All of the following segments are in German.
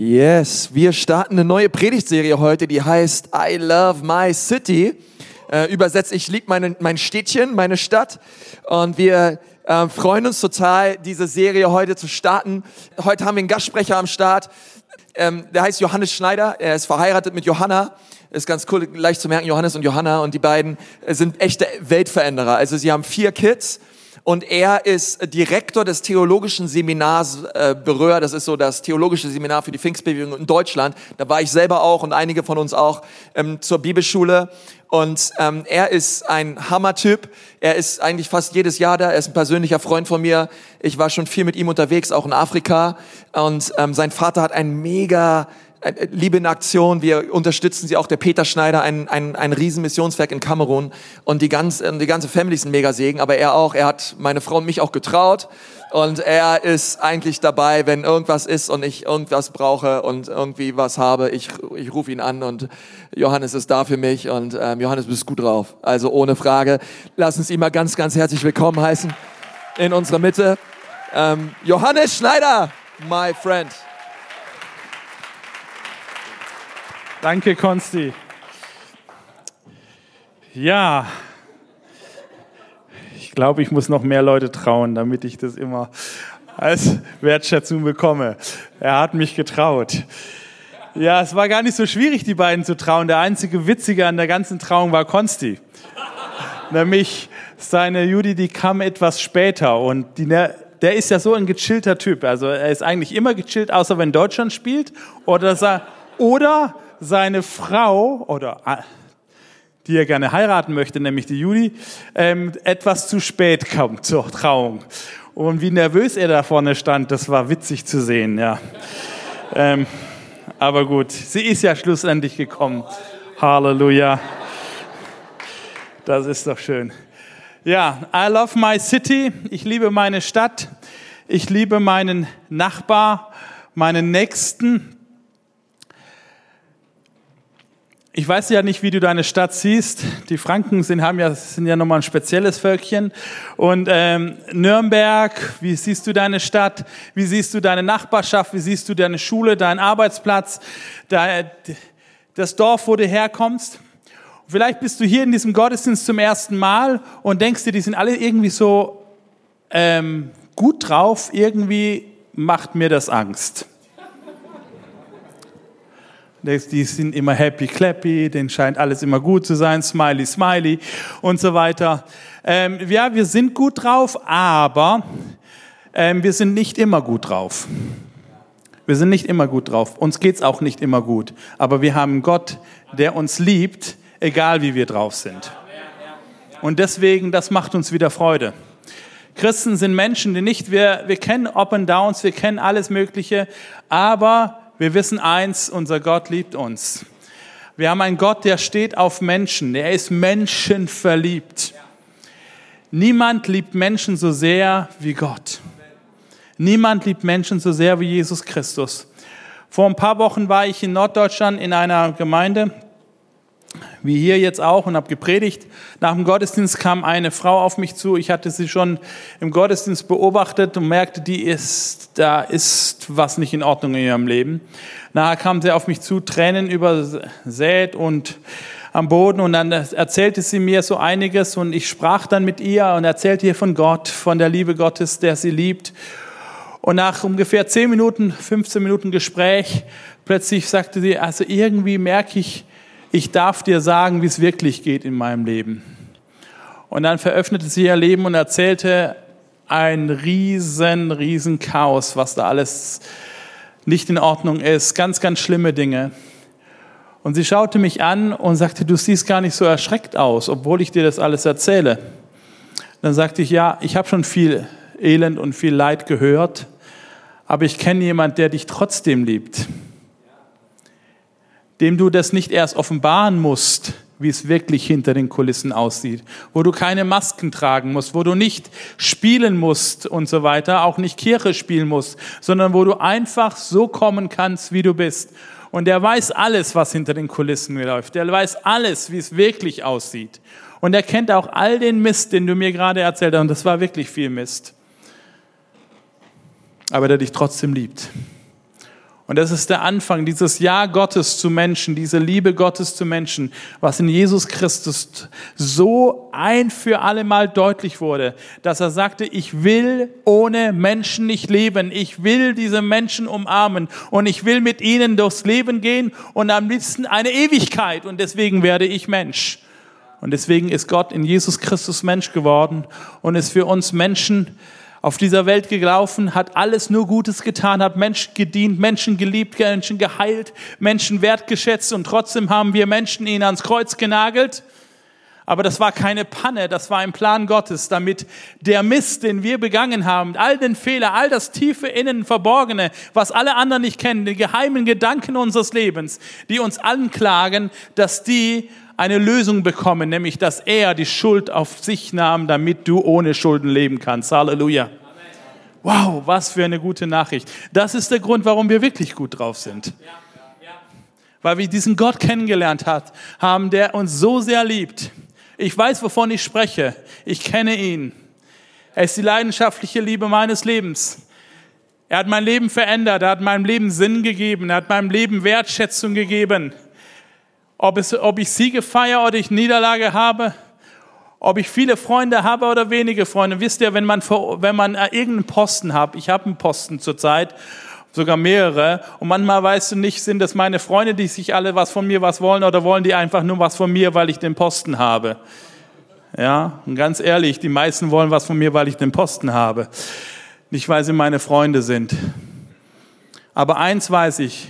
Yes, wir starten eine neue Predigtserie heute, die heißt I Love My City. Äh, übersetzt, ich liebe meine, mein Städtchen, meine Stadt. Und wir äh, freuen uns total, diese Serie heute zu starten. Heute haben wir einen Gastsprecher am Start. Ähm, der heißt Johannes Schneider. Er ist verheiratet mit Johanna. Ist ganz cool, leicht zu merken, Johannes und Johanna. Und die beiden sind echte Weltveränderer. Also sie haben vier Kids und er ist Direktor des theologischen Seminars äh, Berühr. Das ist so das theologische Seminar für die Pfingstbewegung in Deutschland. Da war ich selber auch und einige von uns auch ähm, zur Bibelschule. Und ähm, er ist ein Hammertyp. Er ist eigentlich fast jedes Jahr da. Er ist ein persönlicher Freund von mir. Ich war schon viel mit ihm unterwegs, auch in Afrika. Und ähm, sein Vater hat ein mega äh, Liebe in Aktion, wir unterstützen sie auch, der Peter Schneider, ein, ein, ein Riesenmissionswerk in Kamerun. Und die, ganz, die ganze Family ist ein Megasegen, aber er auch, er hat meine Frau und mich auch getraut. Und er ist eigentlich dabei, wenn irgendwas ist und ich irgendwas brauche und irgendwie was habe, ich, ich rufe ihn an. Und Johannes ist da für mich. Und ähm, Johannes, bist gut drauf, also ohne Frage. Lass uns ihn mal ganz, ganz herzlich willkommen heißen. In unserer Mitte. Ähm, Johannes Schneider, my friend. Danke, Konsti. Ja, ich glaube, ich muss noch mehr Leute trauen, damit ich das immer als Wertschätzung bekomme. Er hat mich getraut. Ja, es war gar nicht so schwierig, die beiden zu trauen. Der einzige Witzige an der ganzen Trauung war Konsti. Nämlich seine Judy, die kam etwas später und die, ne, der ist ja so ein gechillter Typ. Also er ist eigentlich immer gechillt, außer wenn Deutschland spielt oder, oder seine Frau oder ah, die er gerne heiraten möchte, nämlich die Judy, ähm, etwas zu spät kommt zur Trauung. Und wie nervös er da vorne stand, das war witzig zu sehen, ja. ähm, aber gut, sie ist ja schlussendlich gekommen. Halleluja. Das ist doch schön. Ja, I love my city. Ich liebe meine Stadt. Ich liebe meinen Nachbar, meinen Nächsten. Ich weiß ja nicht, wie du deine Stadt siehst. Die Franken sind, haben ja, sind ja nochmal ein spezielles Völkchen. Und ähm, Nürnberg, wie siehst du deine Stadt? Wie siehst du deine Nachbarschaft? Wie siehst du deine Schule, deinen Arbeitsplatz, das Dorf, wo du herkommst? Vielleicht bist du hier in diesem Gottesdienst zum ersten Mal und denkst dir, die sind alle irgendwie so ähm, gut drauf. Irgendwie macht mir das Angst. Die sind immer happy clappy, denen scheint alles immer gut zu sein, smiley smiley und so weiter. Ähm, ja, wir sind gut drauf, aber ähm, wir sind nicht immer gut drauf. Wir sind nicht immer gut drauf. Uns geht's auch nicht immer gut. Aber wir haben Gott, der uns liebt, egal wie wir drauf sind. Und deswegen, das macht uns wieder Freude. Christen sind Menschen, die nicht, wir, wir kennen Up and Downs, wir kennen alles Mögliche, aber wir wissen eins, unser Gott liebt uns. Wir haben einen Gott, der steht auf Menschen. Er ist menschenverliebt. Niemand liebt Menschen so sehr wie Gott. Niemand liebt Menschen so sehr wie Jesus Christus. Vor ein paar Wochen war ich in Norddeutschland in einer Gemeinde, wie hier jetzt auch, und habe gepredigt. Nach dem Gottesdienst kam eine Frau auf mich zu. Ich hatte sie schon im Gottesdienst beobachtet und merkte, die ist, da ist was nicht in Ordnung in ihrem Leben. Nachher kam sie auf mich zu, Tränen übersät und am Boden und dann erzählte sie mir so einiges und ich sprach dann mit ihr und erzählte ihr von Gott, von der Liebe Gottes, der sie liebt. Und nach ungefähr 10 Minuten, 15 Minuten Gespräch, plötzlich sagte sie, also irgendwie merke ich, ich darf dir sagen, wie es wirklich geht in meinem Leben. Und dann veröffnete sie ihr Leben und erzählte ein riesen, riesen Chaos, was da alles nicht in Ordnung ist, ganz, ganz schlimme Dinge. Und sie schaute mich an und sagte, du siehst gar nicht so erschreckt aus, obwohl ich dir das alles erzähle. Dann sagte ich, ja, ich habe schon viel Elend und viel Leid gehört, aber ich kenne jemand, der dich trotzdem liebt dem du das nicht erst offenbaren musst, wie es wirklich hinter den Kulissen aussieht, wo du keine Masken tragen musst, wo du nicht spielen musst und so weiter, auch nicht Kirche spielen musst, sondern wo du einfach so kommen kannst, wie du bist. Und der weiß alles, was hinter den Kulissen läuft. Der weiß alles, wie es wirklich aussieht. Und er kennt auch all den Mist, den du mir gerade erzählt hast. Und das war wirklich viel Mist. Aber der dich trotzdem liebt. Und das ist der Anfang, dieses Ja Gottes zu Menschen, diese Liebe Gottes zu Menschen, was in Jesus Christus so ein für alle Mal deutlich wurde, dass er sagte, ich will ohne Menschen nicht leben. Ich will diese Menschen umarmen und ich will mit ihnen durchs Leben gehen und am liebsten eine Ewigkeit. Und deswegen werde ich Mensch. Und deswegen ist Gott in Jesus Christus Mensch geworden und ist für uns Menschen auf dieser Welt gelaufen, hat alles nur Gutes getan, hat Menschen gedient, Menschen geliebt, Menschen geheilt, Menschen wertgeschätzt und trotzdem haben wir Menschen ihn ans Kreuz genagelt. Aber das war keine Panne, das war ein Plan Gottes, damit der Mist, den wir begangen haben, all den Fehler, all das tiefe Innen Verborgene, was alle anderen nicht kennen, die geheimen Gedanken unseres Lebens, die uns anklagen, dass die eine Lösung bekommen, nämlich dass er die Schuld auf sich nahm, damit du ohne Schulden leben kannst. Halleluja. Wow, was für eine gute Nachricht. Das ist der Grund, warum wir wirklich gut drauf sind. Weil wir diesen Gott kennengelernt haben, der uns so sehr liebt. Ich weiß, wovon ich spreche. Ich kenne ihn. Er ist die leidenschaftliche Liebe meines Lebens. Er hat mein Leben verändert. Er hat meinem Leben Sinn gegeben. Er hat meinem Leben Wertschätzung gegeben. Ob, es, ob ich Siege feiere oder ich Niederlage habe, ob ich viele Freunde habe oder wenige Freunde. Wisst ihr, wenn man, wenn man äh, irgendeinen Posten hat, ich habe einen Posten zurzeit, sogar mehrere, und manchmal weißt du nicht, sind das meine Freunde, die sich alle was von mir was wollen, oder wollen die einfach nur was von mir, weil ich den Posten habe. Ja, und ganz ehrlich, die meisten wollen was von mir, weil ich den Posten habe. Nicht, weil sie meine Freunde sind. Aber eins weiß ich,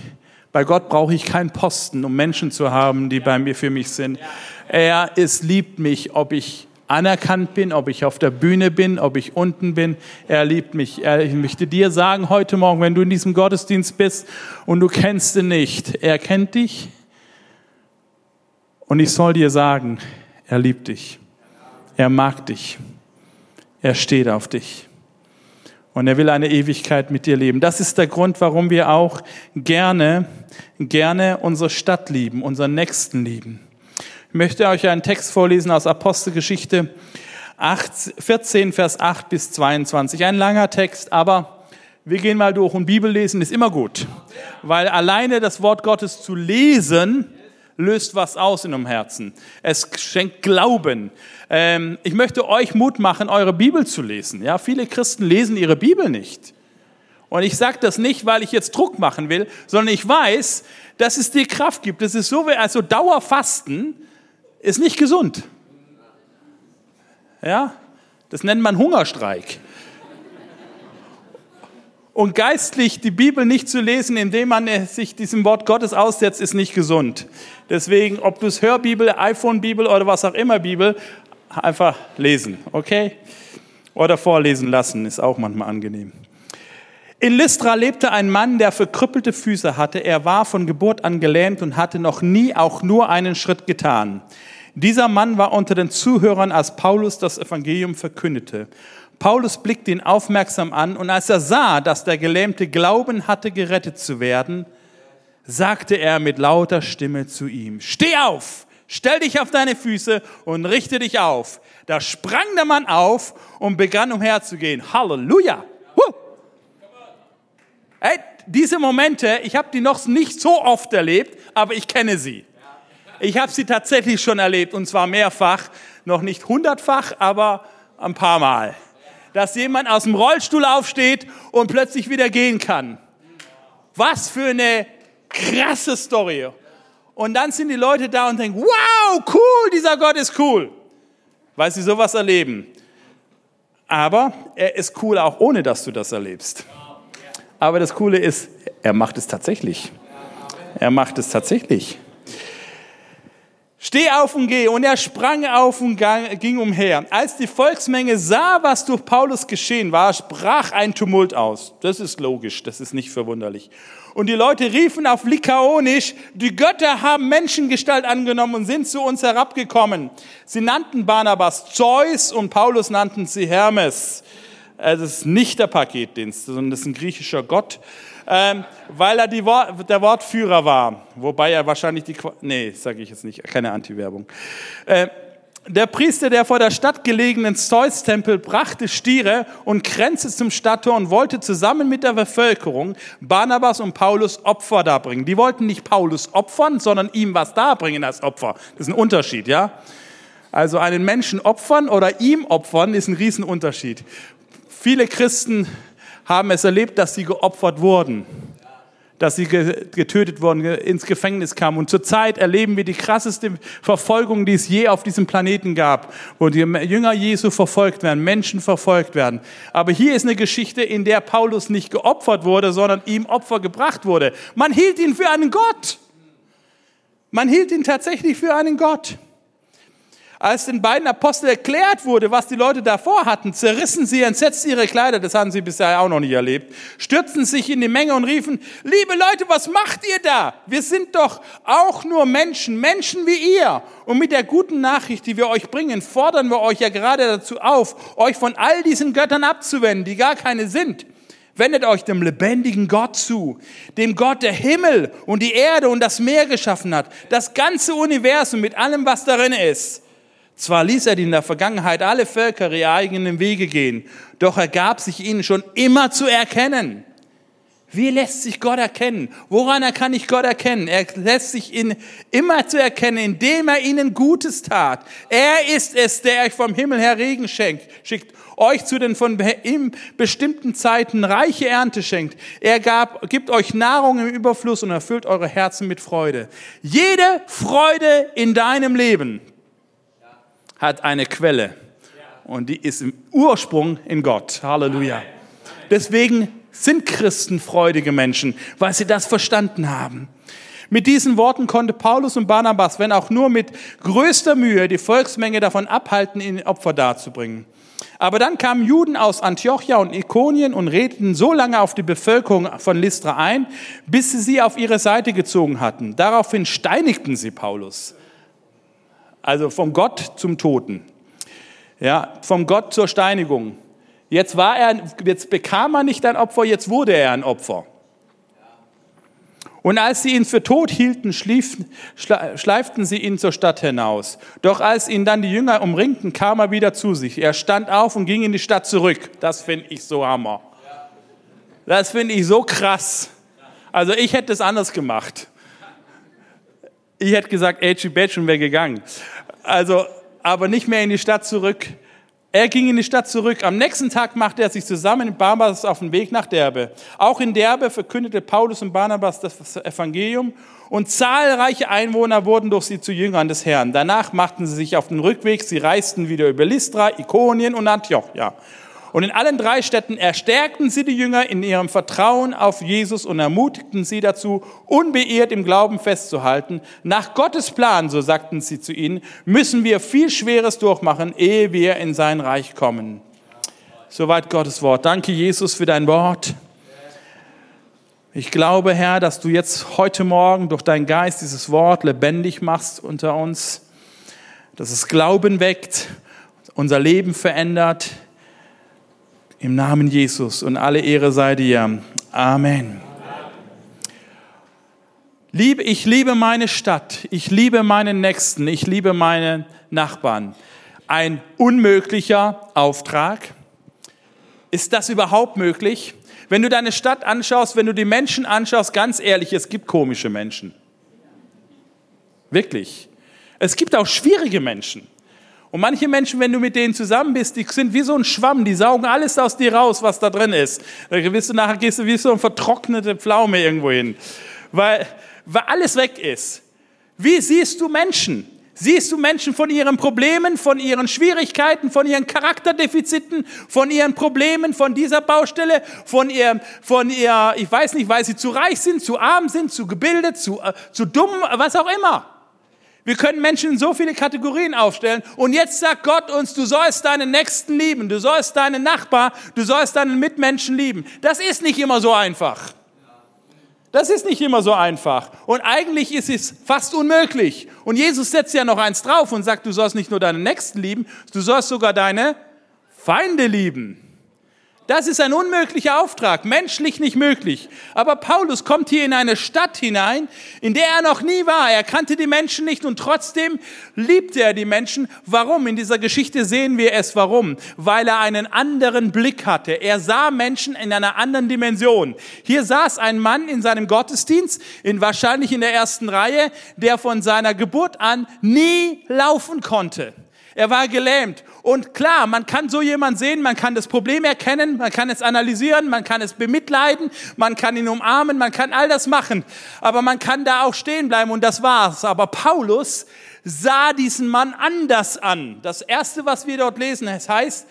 bei Gott brauche ich keinen Posten, um Menschen zu haben, die bei mir für mich sind. Er ist, liebt mich, ob ich anerkannt bin, ob ich auf der Bühne bin, ob ich unten bin. Er liebt mich. Ich möchte dir sagen heute Morgen, wenn du in diesem Gottesdienst bist und du kennst ihn nicht, er kennt dich. Und ich soll dir sagen, er liebt dich. Er mag dich. Er steht auf dich. Und er will eine Ewigkeit mit dir leben. Das ist der Grund, warum wir auch gerne, gerne unsere Stadt lieben, unseren Nächsten lieben. Ich möchte euch einen Text vorlesen aus Apostelgeschichte 14, Vers 8 bis 22. Ein langer Text, aber wir gehen mal durch und Bibel lesen ist immer gut. Weil alleine das Wort Gottes zu lesen, löst was aus in eurem Herzen. Es schenkt Glauben. Ähm, ich möchte euch Mut machen, eure Bibel zu lesen. Ja, viele Christen lesen ihre Bibel nicht. Und ich sage das nicht, weil ich jetzt Druck machen will, sondern ich weiß, dass es dir Kraft gibt. Das ist so also Dauerfasten ist nicht gesund. Ja, das nennt man Hungerstreik und geistlich die Bibel nicht zu lesen, indem man sich diesem Wort Gottes aussetzt, ist nicht gesund. Deswegen, ob du es Hörbibel, iPhone-Bibel oder was auch immer Bibel, einfach lesen, okay? Oder vorlesen lassen, ist auch manchmal angenehm. In Lystra lebte ein Mann, der verkrüppelte Füße hatte. Er war von Geburt an gelähmt und hatte noch nie auch nur einen Schritt getan. Dieser Mann war unter den Zuhörern, als Paulus das Evangelium verkündete. Paulus blickte ihn aufmerksam an und als er sah, dass der Gelähmte Glauben hatte, gerettet zu werden, sagte er mit lauter Stimme zu ihm, steh auf, stell dich auf deine Füße und richte dich auf. Da sprang der Mann auf und begann umherzugehen. Halleluja! Huh. Diese Momente, ich habe die noch nicht so oft erlebt, aber ich kenne sie. Ich habe sie tatsächlich schon erlebt und zwar mehrfach, noch nicht hundertfach, aber ein paar Mal dass jemand aus dem Rollstuhl aufsteht und plötzlich wieder gehen kann. Was für eine krasse Story. Und dann sind die Leute da und denken, wow, cool, dieser Gott ist cool, weil sie sowas erleben. Aber er ist cool auch ohne, dass du das erlebst. Aber das Coole ist, er macht es tatsächlich. Er macht es tatsächlich. Steh auf und geh. Und er sprang auf und ging umher. Als die Volksmenge sah, was durch Paulus geschehen war, sprach ein Tumult aus. Das ist logisch, das ist nicht verwunderlich. Und die Leute riefen auf Likaonisch, die Götter haben Menschengestalt angenommen und sind zu uns herabgekommen. Sie nannten Barnabas Zeus und Paulus nannten sie Hermes. Es ist nicht der Paketdienst, sondern das ist ein griechischer Gott ähm, weil er die Wort, der Wortführer war. Wobei er wahrscheinlich die, nee, sage ich jetzt nicht, keine Anti-Werbung. Äh, der Priester, der vor der Stadt gelegenen Zeus-Tempel, brachte Stiere und Kränze zum Stadttor und wollte zusammen mit der Bevölkerung Barnabas und Paulus Opfer darbringen. Die wollten nicht Paulus opfern, sondern ihm was darbringen als Opfer. Das ist ein Unterschied, ja? Also einen Menschen opfern oder ihm opfern ist ein Riesenunterschied. Viele Christen haben es erlebt, dass sie geopfert wurden dass sie getötet wurden, ins Gefängnis kamen. Und zurzeit erleben wir die krasseste Verfolgung, die es je auf diesem Planeten gab, wo die Jünger Jesu verfolgt werden, Menschen verfolgt werden. Aber hier ist eine Geschichte, in der Paulus nicht geopfert wurde, sondern ihm Opfer gebracht wurde. Man hielt ihn für einen Gott. Man hielt ihn tatsächlich für einen Gott. Als den beiden Aposteln erklärt wurde, was die Leute davor hatten, zerrissen sie entsetzt ihre Kleider, das haben sie bisher auch noch nicht erlebt, stürzten sich in die Menge und riefen, liebe Leute, was macht ihr da? Wir sind doch auch nur Menschen, Menschen wie ihr. Und mit der guten Nachricht, die wir euch bringen, fordern wir euch ja gerade dazu auf, euch von all diesen Göttern abzuwenden, die gar keine sind. Wendet euch dem lebendigen Gott zu, dem Gott, der Himmel und die Erde und das Meer geschaffen hat, das ganze Universum mit allem, was darin ist. Zwar ließ er in der Vergangenheit alle Völker ihre eigenen Wege gehen, doch er gab sich ihnen schon immer zu erkennen. Wie lässt sich Gott erkennen? Woran kann ich Gott erkennen? Er lässt sich ihn immer zu erkennen, indem er ihnen Gutes tat. Er ist es, der euch vom Himmel her Regen schenkt, schickt, euch zu den von ihm bestimmten Zeiten reiche Ernte schenkt. Er gab, gibt euch Nahrung im Überfluss und erfüllt eure Herzen mit Freude. Jede Freude in deinem Leben hat eine Quelle und die ist im Ursprung in Gott. Halleluja. Deswegen sind Christen freudige Menschen, weil sie das verstanden haben. Mit diesen Worten konnte Paulus und Barnabas, wenn auch nur mit größter Mühe, die Volksmenge davon abhalten, ihnen Opfer darzubringen. Aber dann kamen Juden aus Antiochia und Ikonien und redeten so lange auf die Bevölkerung von Lystra ein, bis sie sie auf ihre Seite gezogen hatten. Daraufhin steinigten sie Paulus. Also vom Gott zum Toten. Ja, vom Gott zur Steinigung. Jetzt war er, jetzt bekam er nicht ein Opfer, jetzt wurde er ein Opfer. Und als sie ihn für tot hielten, schleiften sie ihn zur Stadt hinaus. Doch als ihn dann die Jünger umringten, kam er wieder zu sich. Er stand auf und ging in die Stadt zurück. Das finde ich so hammer. Das finde ich so krass. Also ich hätte es anders gemacht. Ich hätte gesagt, Edgy Badge und wäre gegangen. Also, aber nicht mehr in die Stadt zurück. Er ging in die Stadt zurück. Am nächsten Tag machte er sich zusammen mit Barnabas auf den Weg nach Derbe. Auch in Derbe verkündete Paulus und Barnabas das Evangelium und zahlreiche Einwohner wurden durch sie zu Jüngern des Herrn. Danach machten sie sich auf den Rückweg. Sie reisten wieder über Lystra, Ikonien und Antiochia. Und in allen drei Städten erstärkten sie die Jünger in ihrem Vertrauen auf Jesus und ermutigten sie dazu, unbeirrt im Glauben festzuhalten. Nach Gottes Plan, so sagten sie zu ihnen, müssen wir viel Schweres durchmachen, ehe wir in sein Reich kommen. Soweit Gottes Wort. Danke, Jesus, für dein Wort. Ich glaube, Herr, dass du jetzt heute Morgen durch deinen Geist dieses Wort lebendig machst unter uns, dass es Glauben weckt, unser Leben verändert im Namen Jesus und alle Ehre sei dir. Amen. Liebe, ich liebe meine Stadt, ich liebe meinen Nächsten, ich liebe meine Nachbarn. Ein unmöglicher Auftrag. Ist das überhaupt möglich? Wenn du deine Stadt anschaust, wenn du die Menschen anschaust, ganz ehrlich, es gibt komische Menschen. Wirklich. Es gibt auch schwierige Menschen. Und manche Menschen, wenn du mit denen zusammen bist, die sind wie so ein Schwamm, die saugen alles aus dir raus, was da drin ist. Da bist du nachher gehst du wie so eine vertrocknete Pflaume irgendwo hin, weil, weil alles weg ist. Wie siehst du Menschen? Siehst du Menschen von ihren Problemen, von ihren Schwierigkeiten, von ihren Charakterdefiziten, von ihren Problemen, von dieser Baustelle, von ihr, von ihr, ich weiß nicht, weil sie zu reich sind, zu arm sind, zu gebildet, zu, äh, zu dumm, was auch immer. Wir können Menschen in so viele Kategorien aufstellen. Und jetzt sagt Gott uns, du sollst deinen Nächsten lieben, du sollst deinen Nachbar, du sollst deinen Mitmenschen lieben. Das ist nicht immer so einfach. Das ist nicht immer so einfach. Und eigentlich ist es fast unmöglich. Und Jesus setzt ja noch eins drauf und sagt, du sollst nicht nur deinen Nächsten lieben, du sollst sogar deine Feinde lieben. Das ist ein unmöglicher Auftrag, menschlich nicht möglich. Aber Paulus kommt hier in eine Stadt hinein, in der er noch nie war. Er kannte die Menschen nicht und trotzdem liebte er die Menschen. Warum? In dieser Geschichte sehen wir es warum. Weil er einen anderen Blick hatte. Er sah Menschen in einer anderen Dimension. Hier saß ein Mann in seinem Gottesdienst, in, wahrscheinlich in der ersten Reihe, der von seiner Geburt an nie laufen konnte. Er war gelähmt. Und klar, man kann so jemand sehen, man kann das Problem erkennen, man kann es analysieren, man kann es bemitleiden, man kann ihn umarmen, man kann all das machen. Aber man kann da auch stehen bleiben und das war's. Aber Paulus sah diesen Mann anders an. Das erste, was wir dort lesen, es heißt,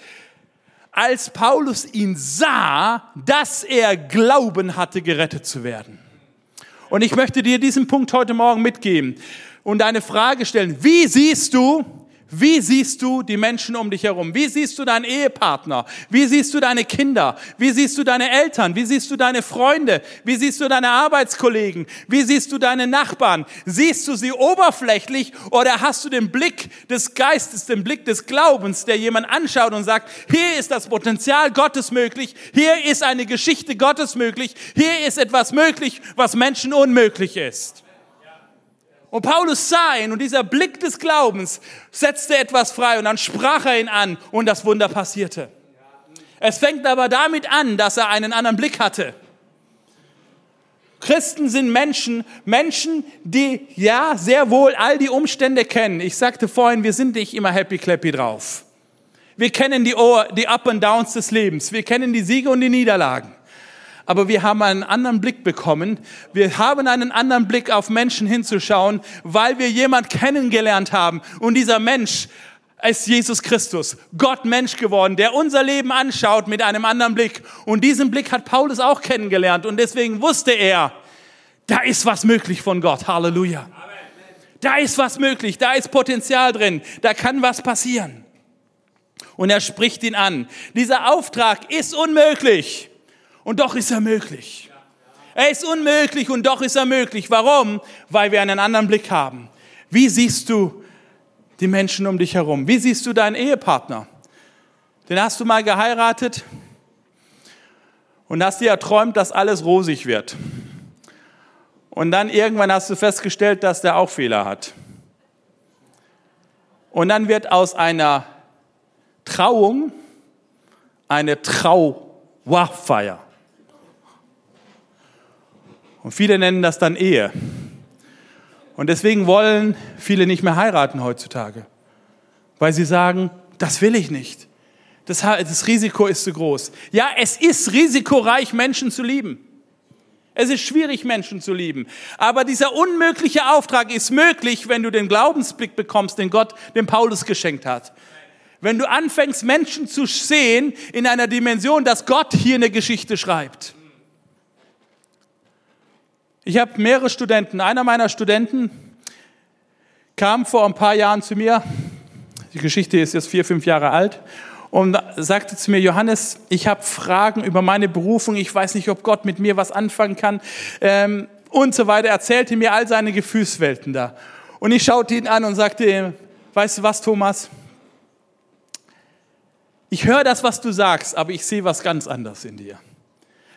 als Paulus ihn sah, dass er Glauben hatte, gerettet zu werden. Und ich möchte dir diesen Punkt heute Morgen mitgeben und eine Frage stellen. Wie siehst du wie siehst du die Menschen um dich herum? Wie siehst du deinen Ehepartner? Wie siehst du deine Kinder? Wie siehst du deine Eltern? Wie siehst du deine Freunde? Wie siehst du deine Arbeitskollegen? Wie siehst du deine Nachbarn? Siehst du sie oberflächlich oder hast du den Blick des Geistes, den Blick des Glaubens, der jemand anschaut und sagt, hier ist das Potenzial Gottes möglich, hier ist eine Geschichte Gottes möglich, hier ist etwas möglich, was Menschen unmöglich ist. Und Paulus sah ihn und dieser Blick des Glaubens setzte etwas frei und dann sprach er ihn an und das Wunder passierte. Es fängt aber damit an, dass er einen anderen Blick hatte. Christen sind Menschen, Menschen, die ja sehr wohl all die Umstände kennen. Ich sagte vorhin, wir sind nicht immer happy clappy drauf. Wir kennen die, die Up and Downs des Lebens. Wir kennen die Siege und die Niederlagen aber wir haben einen anderen Blick bekommen. Wir haben einen anderen Blick auf Menschen hinzuschauen, weil wir jemand kennengelernt haben. Und dieser Mensch ist Jesus Christus, Gott Mensch geworden, der unser Leben anschaut mit einem anderen Blick. Und diesen Blick hat Paulus auch kennengelernt. Und deswegen wusste er, da ist was möglich von Gott. Halleluja. Da ist was möglich, da ist Potenzial drin, da kann was passieren. Und er spricht ihn an. Dieser Auftrag ist unmöglich und doch ist er möglich. Er ist unmöglich und doch ist er möglich. Warum? Weil wir einen anderen Blick haben. Wie siehst du die Menschen um dich herum? Wie siehst du deinen Ehepartner? Den hast du mal geheiratet und hast dir erträumt, dass alles rosig wird. Und dann irgendwann hast du festgestellt, dass der auch Fehler hat. Und dann wird aus einer Trauung eine Trauerfeier. Und viele nennen das dann Ehe. Und deswegen wollen viele nicht mehr heiraten heutzutage, weil sie sagen, das will ich nicht. Das, das Risiko ist zu groß. Ja, es ist risikoreich, Menschen zu lieben. Es ist schwierig, Menschen zu lieben. Aber dieser unmögliche Auftrag ist möglich, wenn du den Glaubensblick bekommst, den Gott dem Paulus geschenkt hat. Wenn du anfängst, Menschen zu sehen in einer Dimension, dass Gott hier eine Geschichte schreibt. Ich habe mehrere Studenten. Einer meiner Studenten kam vor ein paar Jahren zu mir, die Geschichte ist jetzt vier, fünf Jahre alt, und sagte zu mir, Johannes, ich habe Fragen über meine Berufung, ich weiß nicht, ob Gott mit mir was anfangen kann ähm, und so weiter. Er erzählte mir all seine Gefühlswelten da. Und ich schaute ihn an und sagte ihm, weißt du was, Thomas? Ich höre das, was du sagst, aber ich sehe was ganz anderes in dir.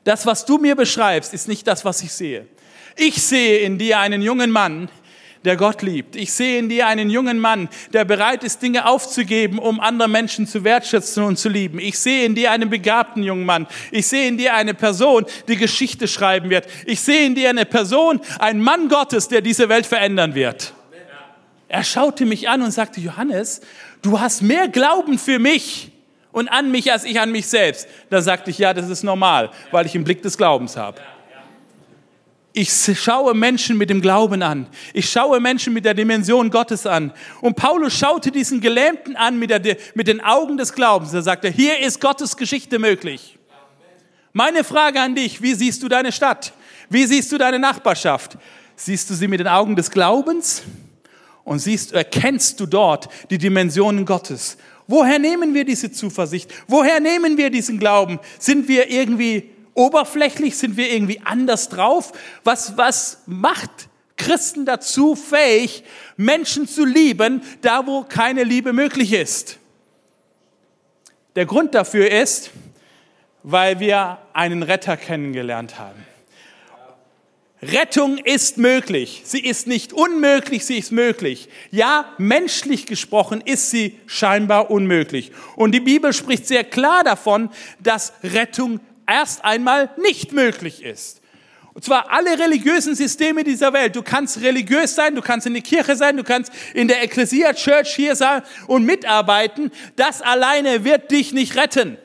Das, was du mir beschreibst, ist nicht das, was ich sehe. Ich sehe in dir einen jungen Mann, der Gott liebt. Ich sehe in dir einen jungen Mann, der bereit ist, Dinge aufzugeben, um andere Menschen zu wertschätzen und zu lieben. Ich sehe in dir einen begabten jungen Mann. Ich sehe in dir eine Person, die Geschichte schreiben wird. Ich sehe in dir eine Person, einen Mann Gottes, der diese Welt verändern wird. Er schaute mich an und sagte, Johannes, du hast mehr Glauben für mich und an mich als ich an mich selbst. Da sagte ich, ja, das ist normal, weil ich einen Blick des Glaubens habe. Ich schaue Menschen mit dem Glauben an. Ich schaue Menschen mit der Dimension Gottes an. Und Paulus schaute diesen Gelähmten an mit, der, mit den Augen des Glaubens. Er sagte, hier ist Gottes Geschichte möglich. Meine Frage an dich, wie siehst du deine Stadt? Wie siehst du deine Nachbarschaft? Siehst du sie mit den Augen des Glaubens? Und siehst, erkennst du dort die Dimensionen Gottes? Woher nehmen wir diese Zuversicht? Woher nehmen wir diesen Glauben? Sind wir irgendwie oberflächlich? Sind wir irgendwie anders drauf? Was, was macht Christen dazu fähig, Menschen zu lieben, da wo keine Liebe möglich ist? Der Grund dafür ist, weil wir einen Retter kennengelernt haben. Rettung ist möglich. Sie ist nicht unmöglich, sie ist möglich. Ja, menschlich gesprochen ist sie scheinbar unmöglich. Und die Bibel spricht sehr klar davon, dass Rettung erst einmal nicht möglich ist. Und zwar alle religiösen Systeme dieser Welt. Du kannst religiös sein, du kannst in der Kirche sein, du kannst in der Ecclesia Church hier sein und mitarbeiten. Das alleine wird dich nicht retten.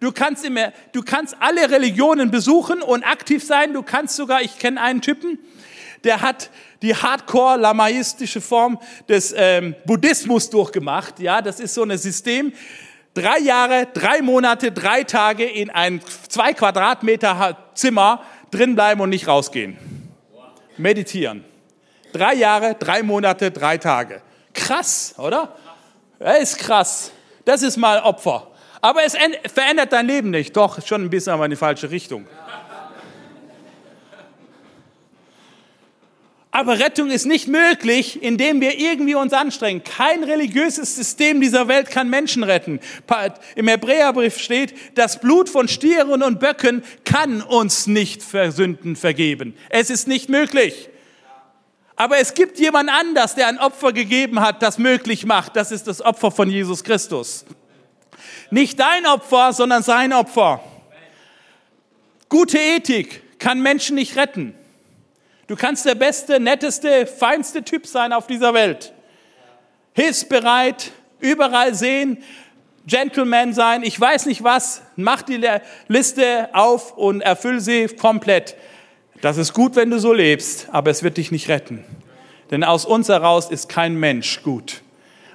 Du kannst, immer, du kannst alle Religionen besuchen und aktiv sein. Du kannst sogar, ich kenne einen Typen, der hat die hardcore-lamaistische Form des ähm, Buddhismus durchgemacht. Ja, das ist so ein System. Drei Jahre, drei Monate, drei Tage in ein zwei Quadratmeter Zimmer drinbleiben und nicht rausgehen. Meditieren. Drei Jahre, drei Monate, drei Tage. Krass, oder? Das ist krass. Das ist mal Opfer. Aber es verändert dein Leben nicht. Doch, schon ein bisschen aber in die falsche Richtung. Aber Rettung ist nicht möglich, indem wir irgendwie uns anstrengen. Kein religiöses System dieser Welt kann Menschen retten. Im Hebräerbrief steht, das Blut von Stieren und Böcken kann uns nicht für Sünden vergeben. Es ist nicht möglich. Aber es gibt jemand anders, der ein Opfer gegeben hat, das möglich macht. Das ist das Opfer von Jesus Christus. Nicht dein Opfer, sondern sein Opfer. Gute Ethik kann Menschen nicht retten. Du kannst der beste, netteste, feinste Typ sein auf dieser Welt. Hilfsbereit, überall sehen, Gentleman sein, ich weiß nicht was, mach die Liste auf und erfüll sie komplett. Das ist gut, wenn du so lebst, aber es wird dich nicht retten. Denn aus uns heraus ist kein Mensch gut.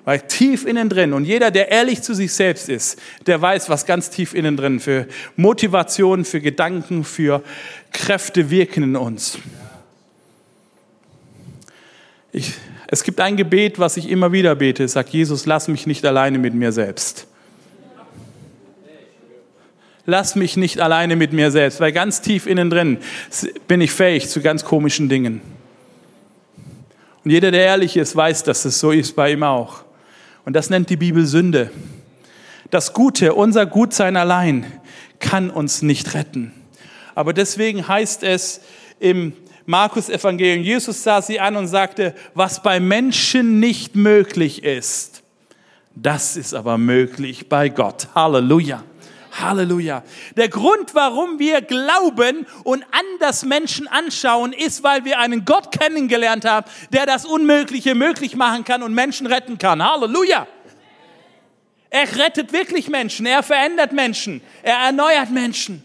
Weil tief innen drin, und jeder, der ehrlich zu sich selbst ist, der weiß, was ganz tief innen drin für Motivation, für Gedanken, für Kräfte wirken in uns. Ich, es gibt ein Gebet, was ich immer wieder bete. Sagt Jesus, lass mich nicht alleine mit mir selbst. Lass mich nicht alleine mit mir selbst, weil ganz tief innen drin bin ich fähig zu ganz komischen Dingen. Und jeder, der ehrlich ist, weiß, dass es so ist bei ihm auch. Und das nennt die Bibel Sünde. Das Gute, unser Gutsein allein, kann uns nicht retten. Aber deswegen heißt es im Markus Evangelium, Jesus sah sie an und sagte, was bei Menschen nicht möglich ist, das ist aber möglich bei Gott. Halleluja. Halleluja. Der Grund, warum wir glauben und anders Menschen anschauen, ist, weil wir einen Gott kennengelernt haben, der das Unmögliche möglich machen kann und Menschen retten kann. Halleluja. Er rettet wirklich Menschen, er verändert Menschen, er erneuert Menschen.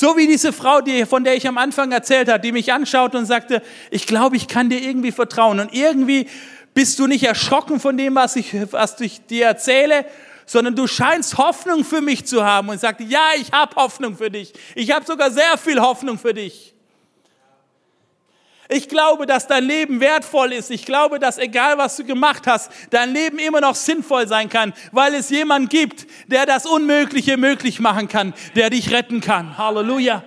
So wie diese Frau, die, von der ich am Anfang erzählt habe, die mich anschaut und sagte, ich glaube, ich kann dir irgendwie vertrauen. Und irgendwie bist du nicht erschrocken von dem, was ich, was ich dir erzähle, sondern du scheinst Hoffnung für mich zu haben und sagte, ja, ich habe Hoffnung für dich. Ich habe sogar sehr viel Hoffnung für dich. Ich glaube, dass dein Leben wertvoll ist. Ich glaube, dass egal was du gemacht hast, dein Leben immer noch sinnvoll sein kann, weil es jemand gibt, der das Unmögliche möglich machen kann, der dich retten kann. Halleluja.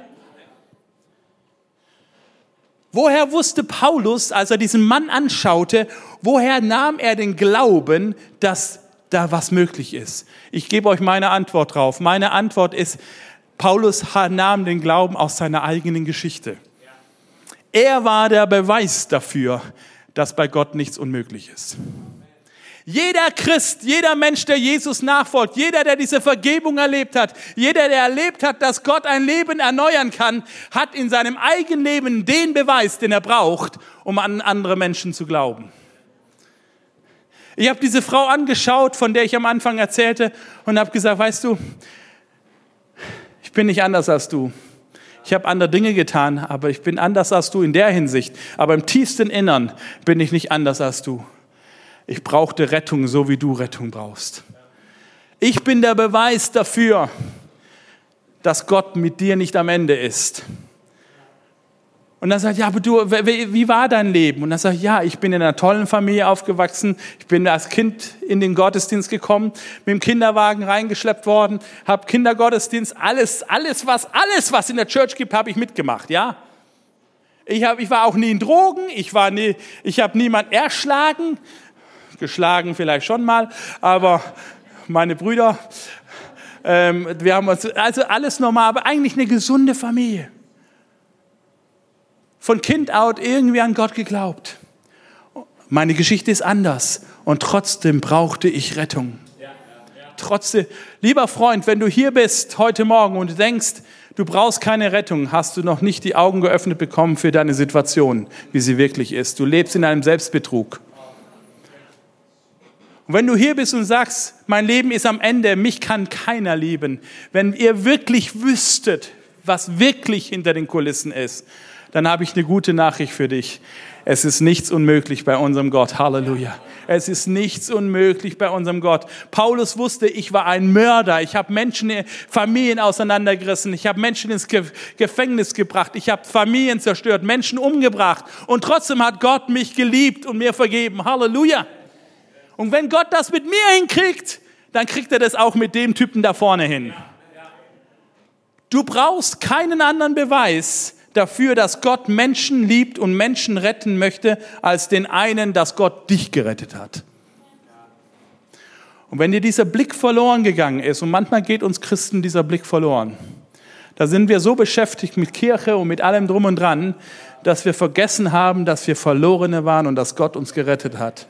Woher wusste Paulus, als er diesen Mann anschaute, woher nahm er den Glauben, dass da was möglich ist? Ich gebe euch meine Antwort drauf. Meine Antwort ist, Paulus nahm den Glauben aus seiner eigenen Geschichte. Er war der Beweis dafür, dass bei Gott nichts unmöglich ist. Jeder Christ, jeder Mensch, der Jesus nachfolgt, jeder, der diese Vergebung erlebt hat, jeder, der erlebt hat, dass Gott ein Leben erneuern kann, hat in seinem eigenen Leben den Beweis, den er braucht, um an andere Menschen zu glauben. Ich habe diese Frau angeschaut, von der ich am Anfang erzählte, und habe gesagt, weißt du, ich bin nicht anders als du. Ich habe andere Dinge getan, aber ich bin anders als du in der Hinsicht. Aber im tiefsten Innern bin ich nicht anders als du. Ich brauchte Rettung, so wie du Rettung brauchst. Ich bin der Beweis dafür, dass Gott mit dir nicht am Ende ist. Und dann sagt, ja, aber du, wie war dein Leben? Und dann sagt, ja, ich bin in einer tollen Familie aufgewachsen. Ich bin als Kind in den Gottesdienst gekommen, mit dem Kinderwagen reingeschleppt worden, habe Kindergottesdienst, alles, alles, was, alles, was in der Church gibt, habe ich mitgemacht, ja. Ich, hab, ich war auch nie in Drogen, ich war nie, ich habe niemand erschlagen, geschlagen vielleicht schon mal, aber meine Brüder Ähm, wir haben uns, also alles normal, aber eigentlich eine gesunde Familie. Von Kind out irgendwie an Gott geglaubt. Meine Geschichte ist anders und trotzdem brauchte ich Rettung. Trotzdem, lieber Freund, wenn du hier bist heute Morgen und denkst, du brauchst keine Rettung, hast du noch nicht die Augen geöffnet bekommen für deine Situation, wie sie wirklich ist. Du lebst in einem Selbstbetrug. Und wenn du hier bist und sagst, mein Leben ist am Ende, mich kann keiner lieben, wenn ihr wirklich wüsstet, was wirklich hinter den Kulissen ist, dann habe ich eine gute Nachricht für dich. Es ist nichts unmöglich bei unserem Gott. Halleluja. Es ist nichts unmöglich bei unserem Gott. Paulus wusste, ich war ein Mörder. Ich habe Menschen, Familien auseinandergerissen. Ich habe Menschen ins Gefängnis gebracht. Ich habe Familien zerstört, Menschen umgebracht. Und trotzdem hat Gott mich geliebt und mir vergeben. Halleluja. Und wenn Gott das mit mir hinkriegt, dann kriegt er das auch mit dem Typen da vorne hin. Du brauchst keinen anderen Beweis, dafür, dass Gott Menschen liebt und Menschen retten möchte, als den einen, dass Gott dich gerettet hat. Und wenn dir dieser Blick verloren gegangen ist, und manchmal geht uns Christen dieser Blick verloren, da sind wir so beschäftigt mit Kirche und mit allem drum und dran, dass wir vergessen haben, dass wir Verlorene waren und dass Gott uns gerettet hat.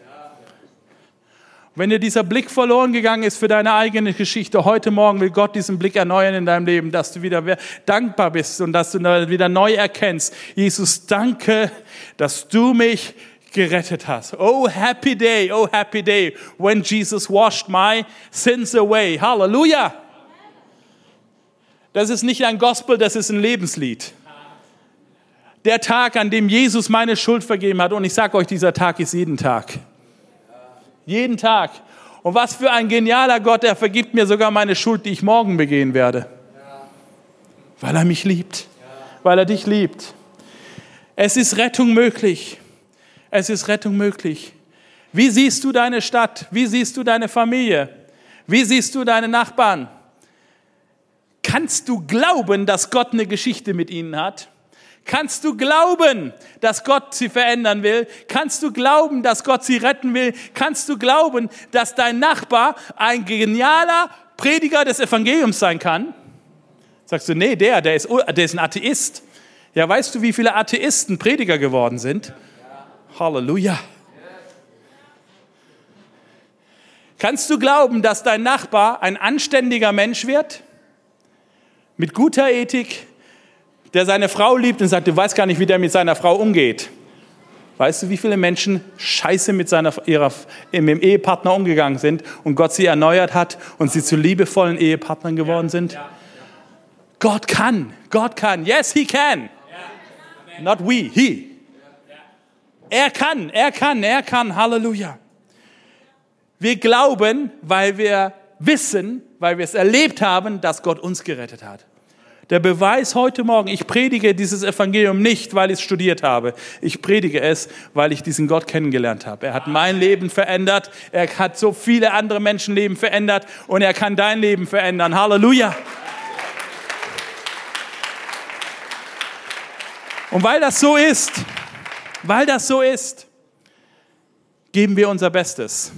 Wenn dir dieser Blick verloren gegangen ist für deine eigene Geschichte, heute Morgen will Gott diesen Blick erneuern in deinem Leben, dass du wieder dankbar bist und dass du wieder neu erkennst. Jesus, danke, dass du mich gerettet hast. Oh, happy day, oh, happy day, when Jesus washed my sins away. Halleluja! Das ist nicht ein Gospel, das ist ein Lebenslied. Der Tag, an dem Jesus meine Schuld vergeben hat, und ich sage euch, dieser Tag ist jeden Tag. Jeden Tag. Und was für ein genialer Gott, er vergibt mir sogar meine Schuld, die ich morgen begehen werde. Weil er mich liebt. Weil er dich liebt. Es ist Rettung möglich. Es ist Rettung möglich. Wie siehst du deine Stadt? Wie siehst du deine Familie? Wie siehst du deine Nachbarn? Kannst du glauben, dass Gott eine Geschichte mit ihnen hat? Kannst du glauben, dass Gott sie verändern will? Kannst du glauben, dass Gott sie retten will? Kannst du glauben, dass dein Nachbar ein genialer Prediger des Evangeliums sein kann? Sagst du, nee, der, der ist, der ist ein Atheist. Ja, weißt du, wie viele Atheisten Prediger geworden sind? Halleluja. Kannst du glauben, dass dein Nachbar ein anständiger Mensch wird? Mit guter Ethik, der seine Frau liebt und sagt, du weißt gar nicht, wie der mit seiner Frau umgeht. Weißt du, wie viele Menschen scheiße mit, seiner, ihrer, mit dem Ehepartner umgegangen sind und Gott sie erneuert hat und sie zu liebevollen Ehepartnern geworden sind? Gott kann, Gott kann. Yes, he can. Not we, he. Er kann, er kann, er kann. Halleluja. Wir glauben, weil wir wissen, weil wir es erlebt haben, dass Gott uns gerettet hat. Der Beweis heute Morgen, ich predige dieses Evangelium nicht, weil ich es studiert habe. Ich predige es, weil ich diesen Gott kennengelernt habe. Er hat mein Leben verändert. Er hat so viele andere Menschenleben verändert und er kann dein Leben verändern. Halleluja. Und weil das so ist, weil das so ist, geben wir unser Bestes.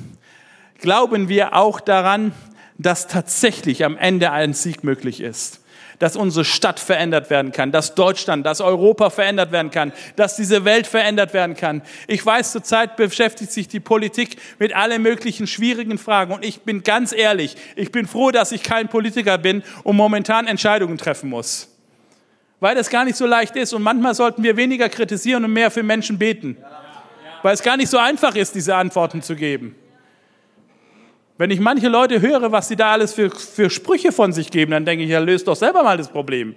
Glauben wir auch daran, dass tatsächlich am Ende ein Sieg möglich ist dass unsere Stadt verändert werden kann, dass Deutschland, dass Europa verändert werden kann, dass diese Welt verändert werden kann. Ich weiß, zurzeit beschäftigt sich die Politik mit allen möglichen schwierigen Fragen und ich bin ganz ehrlich, ich bin froh, dass ich kein Politiker bin und momentan Entscheidungen treffen muss. Weil das gar nicht so leicht ist und manchmal sollten wir weniger kritisieren und mehr für Menschen beten. Weil es gar nicht so einfach ist, diese Antworten zu geben. Wenn ich manche Leute höre, was sie da alles für, für Sprüche von sich geben, dann denke ich, ja, löst doch selber mal das Problem,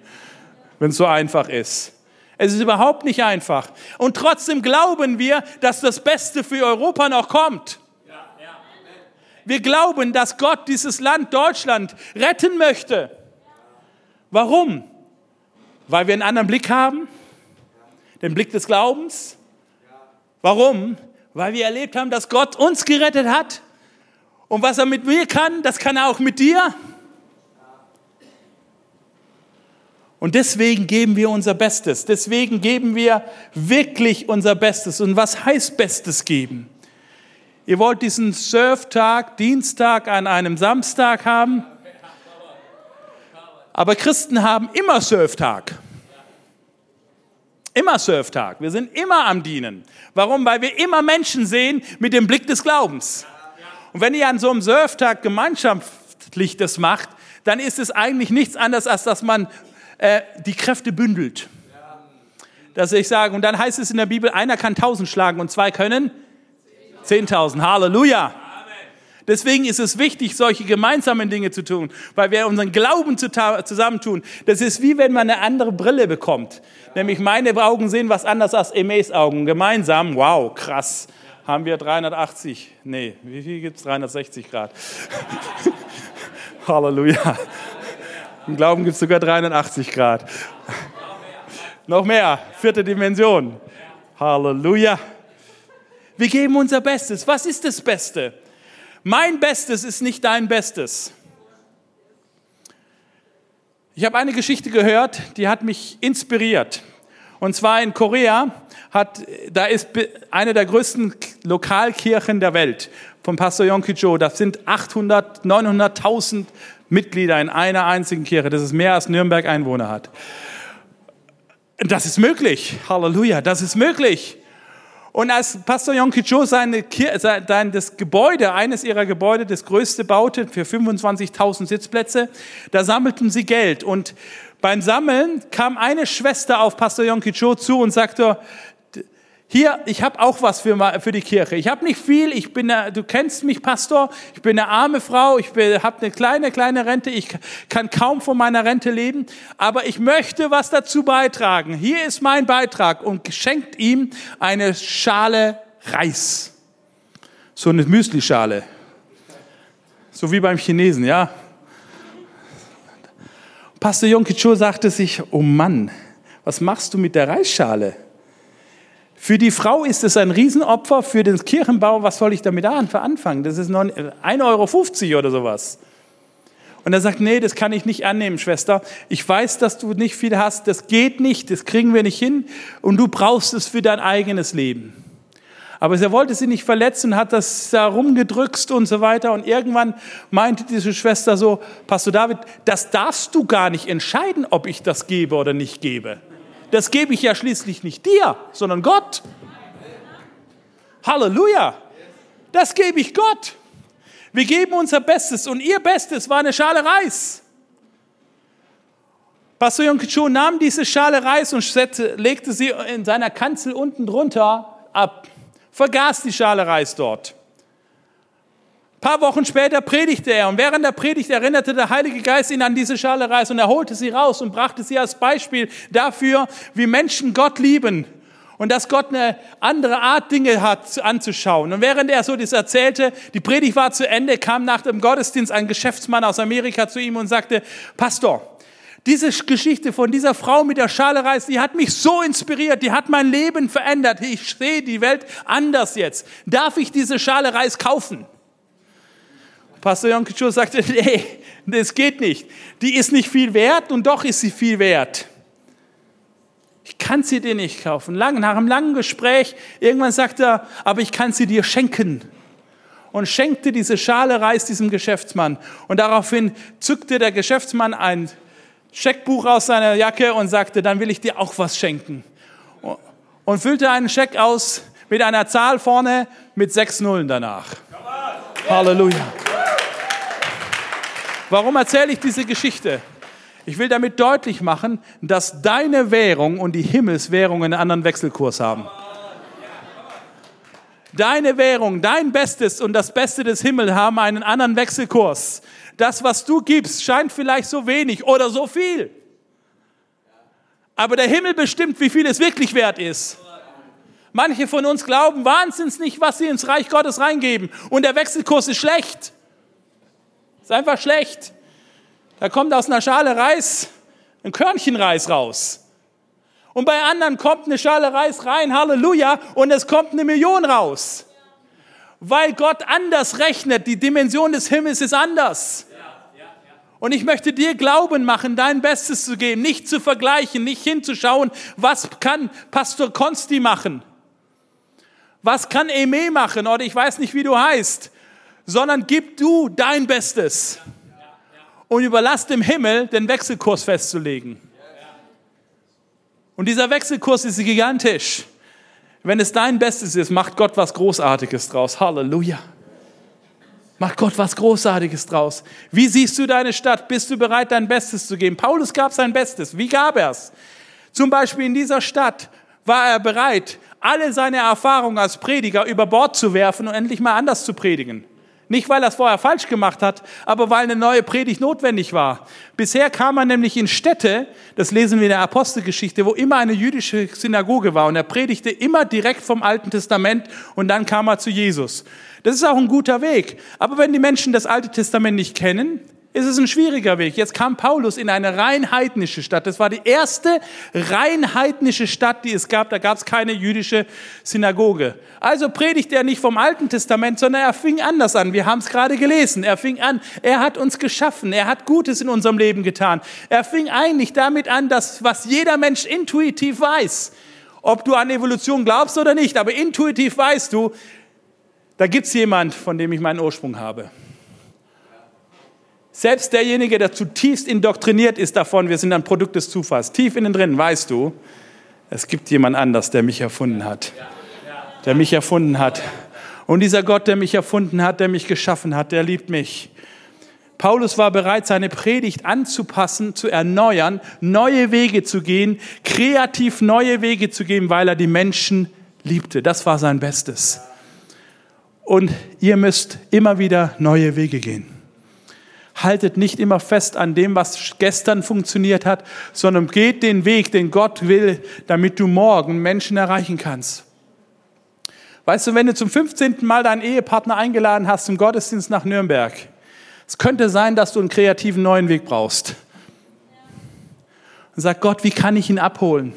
wenn es so einfach ist. Es ist überhaupt nicht einfach. Und trotzdem glauben wir, dass das Beste für Europa noch kommt. Wir glauben, dass Gott dieses Land Deutschland retten möchte. Warum? Weil wir einen anderen Blick haben? Den Blick des Glaubens? Warum? Weil wir erlebt haben, dass Gott uns gerettet hat und was er mit mir kann, das kann er auch mit dir. Und deswegen geben wir unser Bestes. Deswegen geben wir wirklich unser Bestes. Und was heißt Bestes geben? Ihr wollt diesen Surftag, Dienstag an einem Samstag haben? Aber Christen haben immer Surftag. Immer Surftag. Wir sind immer am Dienen. Warum? Weil wir immer Menschen sehen mit dem Blick des Glaubens. Und wenn ihr an so einem Surftag gemeinschaftlich das macht, dann ist es eigentlich nichts anderes, als dass man äh, die Kräfte bündelt. Dass ich sage, und dann heißt es in der Bibel, einer kann tausend schlagen und zwei können zehntausend. Halleluja. Deswegen ist es wichtig, solche gemeinsamen Dinge zu tun, weil wir unseren Glauben zusammentun. Das ist wie wenn man eine andere Brille bekommt. Nämlich meine Augen sehen was anders als Emes Augen. Gemeinsam, wow, krass, haben wir 380, nee, wie viel gibt es? 360 Grad. Halleluja. Im Glauben gibt es sogar 380 Grad. Noch mehr, vierte Dimension. Halleluja. Wir geben unser Bestes. Was ist das Beste? Mein Bestes ist nicht dein Bestes. Ich habe eine Geschichte gehört, die hat mich inspiriert. Und zwar in Korea hat, da ist eine der größten Lokalkirchen der Welt von Pastor Yongki Jo. Das sind 800, 900.000 Mitglieder in einer einzigen Kirche. Das ist mehr als Nürnberg Einwohner hat. Das ist möglich. Halleluja, das ist möglich. Und als Pastor Yongki Cho seine, sein, das Gebäude, eines ihrer Gebäude, das größte baute für 25.000 Sitzplätze, da sammelten sie Geld. Und beim Sammeln kam eine Schwester auf Pastor Yongki Cho zu und sagte, hier, ich habe auch was für, für die Kirche. Ich habe nicht viel, ich bin, eine, du kennst mich, Pastor, ich bin eine arme Frau, ich habe eine kleine, kleine Rente, ich kann kaum von meiner Rente leben, aber ich möchte was dazu beitragen. Hier ist mein Beitrag und schenkt ihm eine Schale Reis. So eine Müslischale. So wie beim Chinesen, ja. Pastor Yonki Cho sagte sich, oh Mann, was machst du mit der Reisschale? Für die Frau ist es ein Riesenopfer, für den Kirchenbau, was soll ich damit anfangen? Das ist 1,50 Euro oder sowas. Und er sagt, nee, das kann ich nicht annehmen, Schwester. Ich weiß, dass du nicht viel hast, das geht nicht, das kriegen wir nicht hin und du brauchst es für dein eigenes Leben. Aber er wollte sie nicht verletzen, hat das da rumgedrückt und so weiter. Und irgendwann meinte diese Schwester so, Pastor David, das darfst du gar nicht entscheiden, ob ich das gebe oder nicht gebe das gebe ich ja schließlich nicht dir, sondern Gott. Halleluja. Das gebe ich Gott. Wir geben unser Bestes und ihr Bestes war eine Schale Reis. Pastor Yonkichu nahm diese Schale Reis und legte sie in seiner Kanzel unten drunter ab, vergaß die Schale Reis dort paar Wochen später predigte er und während der Predigt erinnerte der Heilige Geist ihn an diese Schale Reis und er holte sie raus und brachte sie als Beispiel dafür, wie Menschen Gott lieben und dass Gott eine andere Art Dinge hat anzuschauen. Und während er so das erzählte, die Predigt war zu Ende, kam nach dem Gottesdienst ein Geschäftsmann aus Amerika zu ihm und sagte, Pastor, diese Geschichte von dieser Frau mit der Schale Reis, die hat mich so inspiriert, die hat mein Leben verändert. Ich sehe die Welt anders jetzt. Darf ich diese Schale Reis kaufen? Pastor Jonkichu sagte, nee, das geht nicht. Die ist nicht viel wert und doch ist sie viel wert. Ich kann sie dir nicht kaufen. Lang, nach einem langen Gespräch, irgendwann sagte er, aber ich kann sie dir schenken. Und schenkte diese Schale Reis diesem Geschäftsmann. Und daraufhin zückte der Geschäftsmann ein Scheckbuch aus seiner Jacke und sagte, dann will ich dir auch was schenken. Und füllte einen Scheck aus mit einer Zahl vorne mit sechs Nullen danach. Halleluja. Warum erzähle ich diese Geschichte? Ich will damit deutlich machen, dass deine Währung und die Himmelswährung einen anderen Wechselkurs haben. Deine Währung, dein Bestes und das Beste des Himmels haben einen anderen Wechselkurs. Das, was du gibst, scheint vielleicht so wenig oder so viel. Aber der Himmel bestimmt, wie viel es wirklich wert ist. Manche von uns glauben wahnsinnig nicht, was sie ins Reich Gottes reingeben. Und der Wechselkurs ist schlecht. Ist einfach schlecht. Da kommt aus einer Schale Reis ein Körnchen Reis raus. Und bei anderen kommt eine Schale Reis rein, Halleluja, und es kommt eine Million raus. Weil Gott anders rechnet, die Dimension des Himmels ist anders. Und ich möchte dir Glauben machen, dein Bestes zu geben, nicht zu vergleichen, nicht hinzuschauen, was kann Pastor Konsti machen? Was kann Eme machen? Oder ich weiß nicht, wie du heißt sondern gib du dein Bestes. und überlass dem Himmel, den Wechselkurs festzulegen. Und dieser Wechselkurs ist gigantisch. Wenn es dein Bestes ist, macht Gott was Großartiges draus. Halleluja. Macht Gott was Großartiges draus. Wie siehst du deine Stadt? Bist du bereit, dein Bestes zu geben? Paulus gab sein Bestes. Wie gab er es? Zum Beispiel in dieser Stadt war er bereit, alle seine Erfahrungen als Prediger über Bord zu werfen und endlich mal anders zu predigen. Nicht, weil er es vorher falsch gemacht hat, aber weil eine neue Predigt notwendig war. Bisher kam er nämlich in Städte, das lesen wir in der Apostelgeschichte, wo immer eine jüdische Synagoge war und er predigte immer direkt vom Alten Testament und dann kam er zu Jesus. Das ist auch ein guter Weg. Aber wenn die Menschen das Alte Testament nicht kennen, ist es ein schwieriger Weg. Jetzt kam Paulus in eine rein heidnische Stadt. Das war die erste rein heidnische Stadt, die es gab. Da gab es keine jüdische Synagoge. Also predigt er nicht vom Alten Testament, sondern er fing anders an. Wir haben es gerade gelesen. Er fing an, er hat uns geschaffen. Er hat Gutes in unserem Leben getan. Er fing eigentlich damit an, dass was jeder Mensch intuitiv weiß. Ob du an Evolution glaubst oder nicht, aber intuitiv weißt du, da gibt es jemand, von dem ich meinen Ursprung habe. Selbst derjenige, der zutiefst indoktriniert ist davon, wir sind ein Produkt des Zufalls, tief innen drin weißt du, es gibt jemand anders, der mich erfunden hat. Der mich erfunden hat. Und dieser Gott, der mich erfunden hat, der mich geschaffen hat, der liebt mich. Paulus war bereit, seine Predigt anzupassen, zu erneuern, neue Wege zu gehen, kreativ neue Wege zu gehen, weil er die Menschen liebte. Das war sein Bestes. Und ihr müsst immer wieder neue Wege gehen haltet nicht immer fest an dem, was gestern funktioniert hat, sondern geht den Weg, den Gott will, damit du morgen Menschen erreichen kannst. Weißt du, wenn du zum 15. Mal deinen Ehepartner eingeladen hast zum Gottesdienst nach Nürnberg, es könnte sein, dass du einen kreativen neuen Weg brauchst. Und sag Gott, wie kann ich ihn abholen?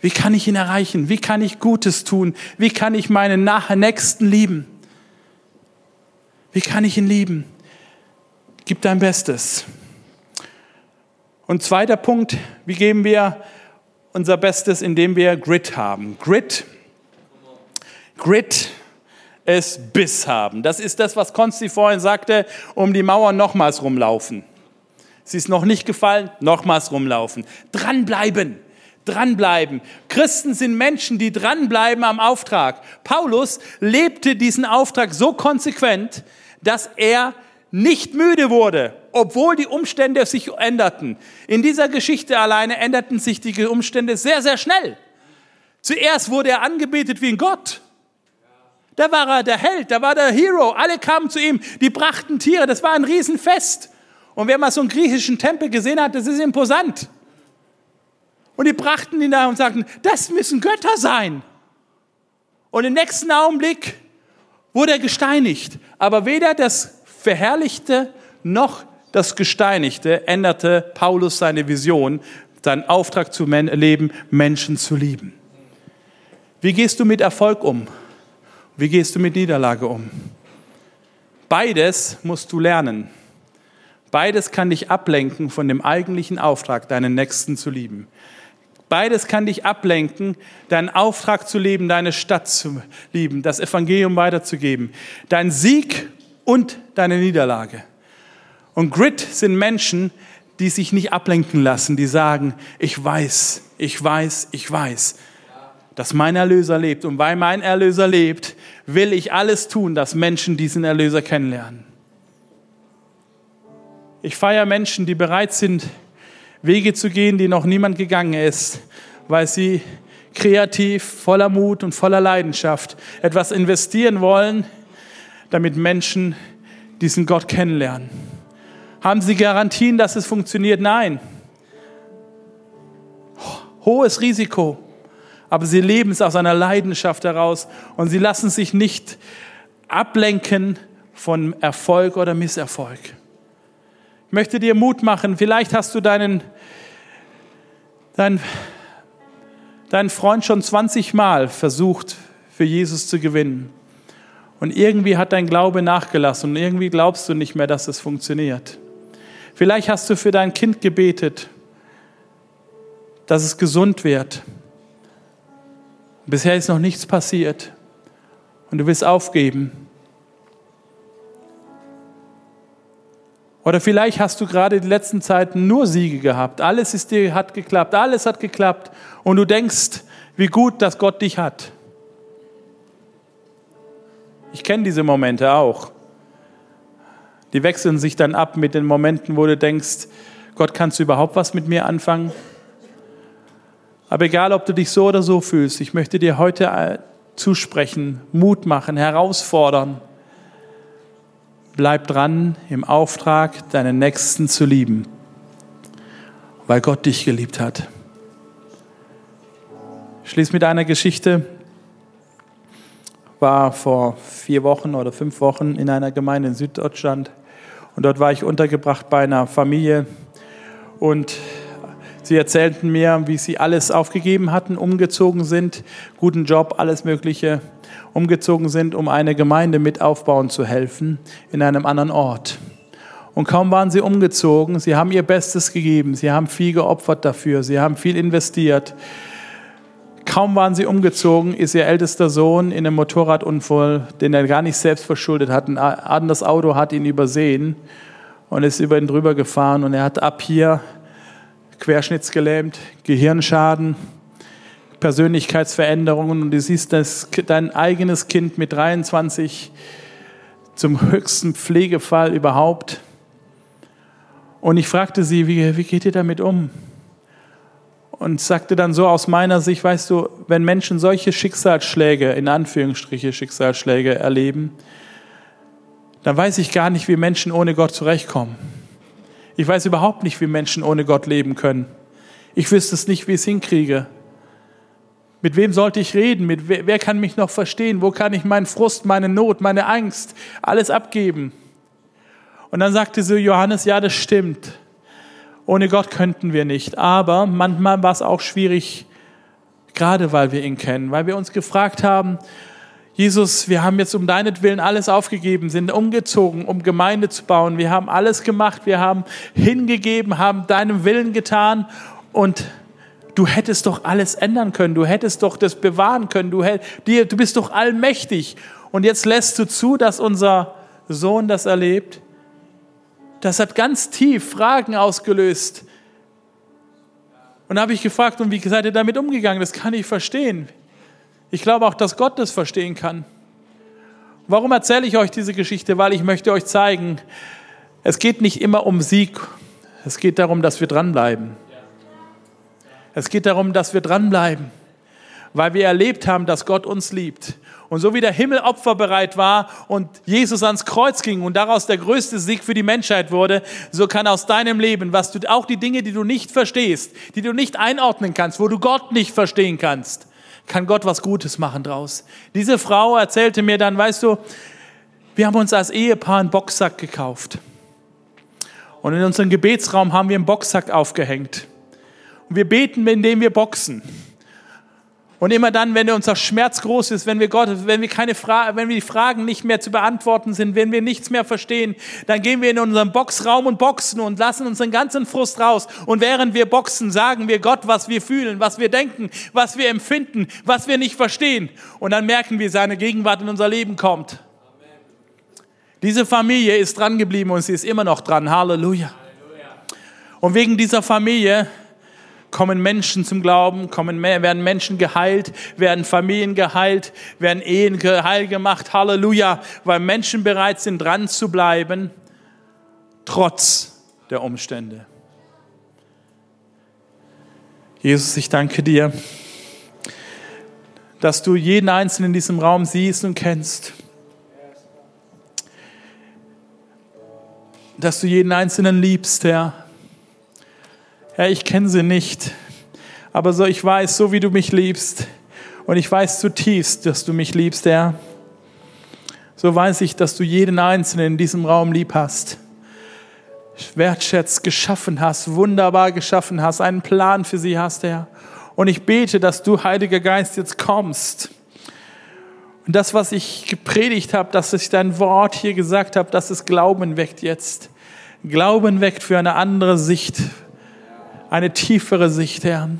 Wie kann ich ihn erreichen? Wie kann ich Gutes tun? Wie kann ich meinen Nächsten lieben? Wie kann ich ihn lieben? Gib dein Bestes. Und zweiter Punkt, wie geben wir unser Bestes, indem wir Grit haben. Grit, Grit ist Biss haben. Das ist das, was Konsti vorhin sagte, um die Mauer nochmals rumlaufen. Sie ist noch nicht gefallen, nochmals rumlaufen. Dranbleiben, dranbleiben. Christen sind Menschen, die dranbleiben am Auftrag. Paulus lebte diesen Auftrag so konsequent, dass er nicht müde wurde, obwohl die Umstände sich änderten. In dieser Geschichte alleine änderten sich die Umstände sehr, sehr schnell. Zuerst wurde er angebetet wie ein Gott. Da war er der Held, da war der Hero. Alle kamen zu ihm, die brachten Tiere. Das war ein Riesenfest. Und wer mal so einen griechischen Tempel gesehen hat, das ist imposant. Und die brachten ihn da und sagten, das müssen Götter sein. Und im nächsten Augenblick wurde er gesteinigt. Aber weder das verherrlichte noch das Gesteinigte änderte Paulus seine Vision, seinen Auftrag zu leben, Menschen zu lieben. Wie gehst du mit Erfolg um? Wie gehst du mit Niederlage um? Beides musst du lernen. Beides kann dich ablenken von dem eigentlichen Auftrag, deinen Nächsten zu lieben. Beides kann dich ablenken, deinen Auftrag zu leben, deine Stadt zu lieben, das Evangelium weiterzugeben. Dein Sieg und deine Niederlage. Und Grit sind Menschen, die sich nicht ablenken lassen, die sagen, ich weiß, ich weiß, ich weiß, dass mein Erlöser lebt. Und weil mein Erlöser lebt, will ich alles tun, dass Menschen diesen Erlöser kennenlernen. Ich feiere Menschen, die bereit sind, Wege zu gehen, die noch niemand gegangen ist, weil sie kreativ, voller Mut und voller Leidenschaft etwas investieren wollen, damit Menschen diesen Gott kennenlernen. Haben Sie Garantien, dass es funktioniert? Nein. Hohes Risiko. Aber sie leben es aus einer Leidenschaft heraus und sie lassen sich nicht ablenken von Erfolg oder Misserfolg. Ich möchte dir Mut machen. Vielleicht hast du deinen, deinen, deinen Freund schon 20 Mal versucht, für Jesus zu gewinnen. Und irgendwie hat dein Glaube nachgelassen und irgendwie glaubst du nicht mehr, dass es funktioniert. Vielleicht hast du für dein Kind gebetet, dass es gesund wird. Bisher ist noch nichts passiert und du willst aufgeben. Oder vielleicht hast du gerade die letzten Zeiten nur Siege gehabt. Alles ist dir hat geklappt, alles hat geklappt und du denkst, wie gut, dass Gott dich hat. Ich kenne diese Momente auch. Die wechseln sich dann ab mit den Momenten, wo du denkst, Gott, kannst du überhaupt was mit mir anfangen? Aber egal, ob du dich so oder so fühlst, ich möchte dir heute äh, zusprechen, Mut machen, herausfordern. Bleib dran im Auftrag, deinen Nächsten zu lieben, weil Gott dich geliebt hat. Ich schließe mit einer Geschichte. War vor vier Wochen oder fünf Wochen in einer Gemeinde in Süddeutschland und dort war ich untergebracht bei einer Familie und sie erzählten mir, wie sie alles aufgegeben hatten, umgezogen sind, guten Job, alles Mögliche, umgezogen sind, um eine Gemeinde mit aufbauen zu helfen in einem anderen Ort. Und kaum waren sie umgezogen, sie haben ihr Bestes gegeben, sie haben viel geopfert dafür, sie haben viel investiert. Kaum waren sie umgezogen, ist ihr ältester Sohn in einem Motorradunfall, den er gar nicht selbst verschuldet hat. Ein anderes Auto hat ihn übersehen und ist über ihn drüber gefahren und er hat ab hier querschnittsgelähmt, Gehirnschaden, Persönlichkeitsveränderungen und du siehst das, dein eigenes Kind mit 23 zum höchsten Pflegefall überhaupt. Und ich fragte sie, wie, wie geht ihr damit um? Und sagte dann so aus meiner Sicht, weißt du, wenn Menschen solche Schicksalsschläge, in Anführungsstriche Schicksalsschläge erleben, dann weiß ich gar nicht, wie Menschen ohne Gott zurechtkommen. Ich weiß überhaupt nicht, wie Menschen ohne Gott leben können. Ich wüsste es nicht, wie ich es hinkriege. Mit wem sollte ich reden? Mit wer, wer kann mich noch verstehen? Wo kann ich meinen Frust, meine Not, meine Angst, alles abgeben? Und dann sagte so Johannes, ja, das stimmt. Ohne Gott könnten wir nicht. Aber manchmal war es auch schwierig, gerade weil wir ihn kennen, weil wir uns gefragt haben, Jesus, wir haben jetzt um deinetwillen alles aufgegeben, sind umgezogen, um Gemeinde zu bauen. Wir haben alles gemacht, wir haben hingegeben, haben deinem Willen getan und du hättest doch alles ändern können, du hättest doch das bewahren können, du, du bist doch allmächtig. Und jetzt lässt du zu, dass unser Sohn das erlebt das hat ganz tief Fragen ausgelöst. Und da habe ich gefragt, und wie seid ihr damit umgegangen? Das kann ich verstehen. Ich glaube auch, dass Gott das verstehen kann. Warum erzähle ich euch diese Geschichte? Weil ich möchte euch zeigen, es geht nicht immer um Sieg. Es geht darum, dass wir dranbleiben. Es geht darum, dass wir dranbleiben, weil wir erlebt haben, dass Gott uns liebt und so wie der Himmel opferbereit war und Jesus ans Kreuz ging und daraus der größte Sieg für die Menschheit wurde, so kann aus deinem Leben, was du auch die Dinge, die du nicht verstehst, die du nicht einordnen kannst, wo du Gott nicht verstehen kannst, kann Gott was Gutes machen draus. Diese Frau erzählte mir dann, weißt du, wir haben uns als Ehepaar einen Boxsack gekauft. Und in unserem Gebetsraum haben wir einen Boxsack aufgehängt. Und wir beten, indem wir boxen. Und immer dann, wenn unser Schmerz groß ist, wenn wir Gott, wenn wir keine Fra wenn wir die Fragen nicht mehr zu beantworten sind, wenn wir nichts mehr verstehen, dann gehen wir in unseren Boxraum und boxen und lassen unseren ganzen Frust raus. Und während wir boxen, sagen wir Gott, was wir fühlen, was wir denken, was wir empfinden, was wir nicht verstehen. Und dann merken wir, seine Gegenwart in unser Leben kommt. Diese Familie ist dran geblieben und sie ist immer noch dran. Halleluja. Und wegen dieser Familie kommen Menschen zum Glauben, kommen, werden Menschen geheilt, werden Familien geheilt, werden Ehen heil gemacht. Halleluja, weil Menschen bereit sind, dran zu bleiben, trotz der Umstände. Jesus, ich danke dir, dass du jeden Einzelnen in diesem Raum siehst und kennst. Dass du jeden Einzelnen liebst, Herr. Herr, ich kenne sie nicht, aber so ich weiß, so wie du mich liebst, und ich weiß zutiefst, dass du mich liebst, Herr, so weiß ich, dass du jeden Einzelnen in diesem Raum lieb hast, wertschätzt, geschaffen hast, wunderbar geschaffen hast, einen Plan für sie hast, Herr. Und ich bete, dass du, Heiliger Geist, jetzt kommst. Und das, was ich gepredigt habe, dass ich dein Wort hier gesagt habe, dass es Glauben weckt jetzt. Glauben weckt für eine andere Sicht eine tiefere Sicht, Herr.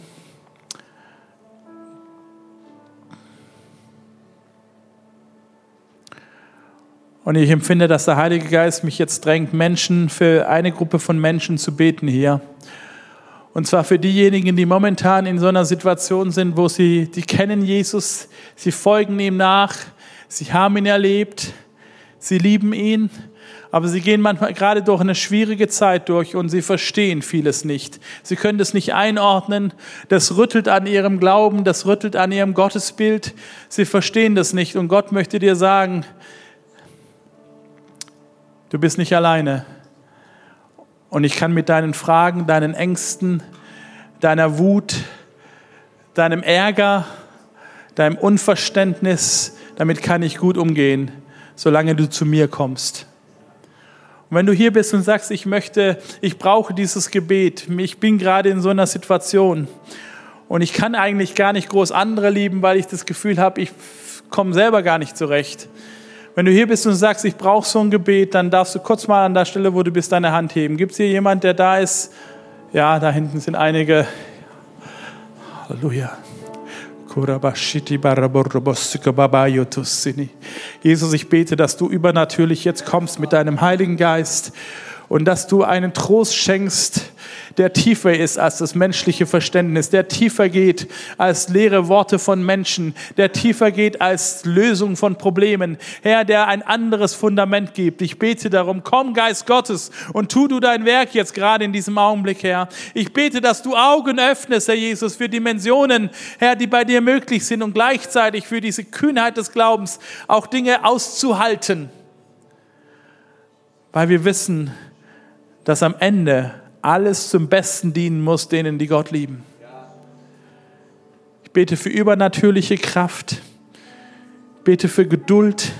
Und ich empfinde, dass der Heilige Geist mich jetzt drängt, Menschen für eine Gruppe von Menschen zu beten hier. Und zwar für diejenigen, die momentan in so einer Situation sind, wo sie, die kennen Jesus, sie folgen ihm nach, sie haben ihn erlebt, sie lieben ihn, aber sie gehen manchmal gerade durch eine schwierige Zeit durch und sie verstehen vieles nicht. Sie können das nicht einordnen. Das rüttelt an ihrem Glauben, das rüttelt an ihrem Gottesbild. Sie verstehen das nicht. Und Gott möchte dir sagen, du bist nicht alleine. Und ich kann mit deinen Fragen, deinen Ängsten, deiner Wut, deinem Ärger, deinem Unverständnis, damit kann ich gut umgehen, solange du zu mir kommst. Und wenn du hier bist und sagst, ich möchte, ich brauche dieses Gebet, ich bin gerade in so einer Situation und ich kann eigentlich gar nicht groß andere lieben, weil ich das Gefühl habe, ich komme selber gar nicht zurecht. Wenn du hier bist und sagst, ich brauche so ein Gebet, dann darfst du kurz mal an der Stelle, wo du bist, deine Hand heben. Gibt es hier jemand, der da ist? Ja, da hinten sind einige. Halleluja. Jesus, ich bete, dass du übernatürlich jetzt kommst mit deinem Heiligen Geist und dass du einen Trost schenkst, der tiefer ist als das menschliche Verständnis, der tiefer geht als leere Worte von Menschen, der tiefer geht als Lösung von Problemen. Herr, der ein anderes Fundament gibt. Ich bete darum, komm Geist Gottes und tu du dein Werk jetzt gerade in diesem Augenblick, Herr. Ich bete, dass du Augen öffnest, Herr Jesus, für Dimensionen, Herr, die bei dir möglich sind und gleichzeitig für diese Kühnheit des Glaubens auch Dinge auszuhalten. Weil wir wissen, dass am Ende alles zum Besten dienen muss, denen, die Gott lieben. Ich bete für übernatürliche Kraft, ich bete für Geduld.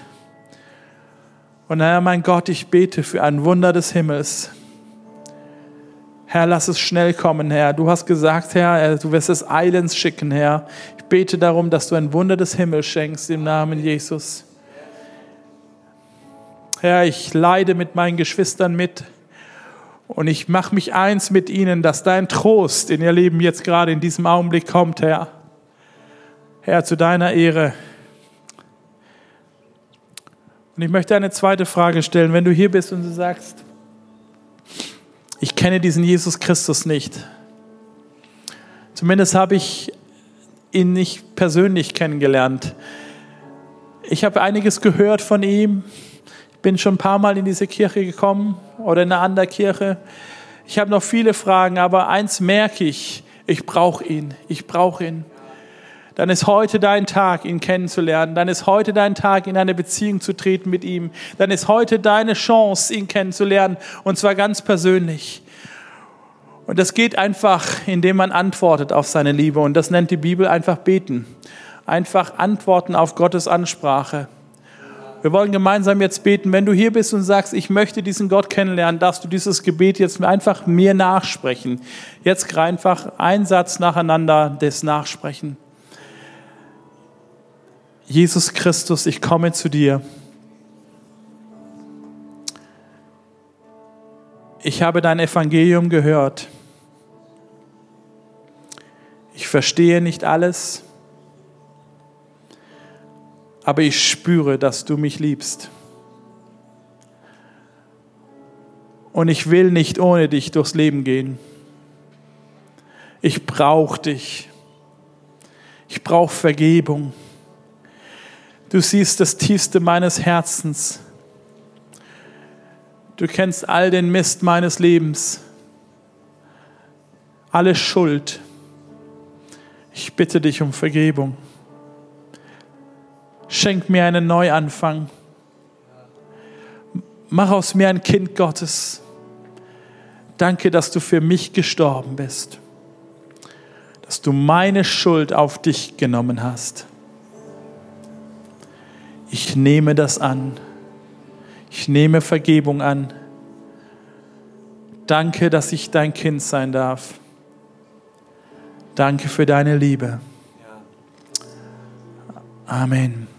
Und Herr, mein Gott, ich bete für ein Wunder des Himmels. Herr, lass es schnell kommen, Herr. Du hast gesagt, Herr, du wirst es eilends schicken, Herr. Ich bete darum, dass du ein Wunder des Himmels schenkst im Namen Jesus. Herr, ich leide mit meinen Geschwistern mit. Und ich mache mich eins mit ihnen, dass dein Trost in ihr Leben jetzt gerade in diesem Augenblick kommt, Herr. Herr, zu deiner Ehre. Und ich möchte eine zweite Frage stellen. Wenn du hier bist und du sagst, ich kenne diesen Jesus Christus nicht. Zumindest habe ich ihn nicht persönlich kennengelernt. Ich habe einiges gehört von ihm bin schon ein paar Mal in diese Kirche gekommen oder in eine andere Kirche. Ich habe noch viele Fragen, aber eins merke ich, ich brauche ihn, ich brauche ihn. Dann ist heute dein Tag, ihn kennenzulernen. Dann ist heute dein Tag, in eine Beziehung zu treten mit ihm. Dann ist heute deine Chance, ihn kennenzulernen, und zwar ganz persönlich. Und das geht einfach, indem man antwortet auf seine Liebe. Und das nennt die Bibel einfach beten. Einfach antworten auf Gottes Ansprache. Wir wollen gemeinsam jetzt beten. Wenn du hier bist und sagst, ich möchte diesen Gott kennenlernen, darfst du dieses Gebet jetzt einfach mir nachsprechen. Jetzt einfach ein Satz nacheinander des Nachsprechen. Jesus Christus, ich komme zu dir. Ich habe dein Evangelium gehört. Ich verstehe nicht alles aber ich spüre, dass du mich liebst. Und ich will nicht ohne dich durchs Leben gehen. Ich brauche dich. Ich brauche Vergebung. Du siehst das Tiefste meines Herzens. Du kennst all den Mist meines Lebens, alle Schuld. Ich bitte dich um Vergebung. Schenk mir einen Neuanfang. Mach aus mir ein Kind Gottes. Danke, dass du für mich gestorben bist. Dass du meine Schuld auf dich genommen hast. Ich nehme das an. Ich nehme Vergebung an. Danke, dass ich dein Kind sein darf. Danke für deine Liebe. Amen.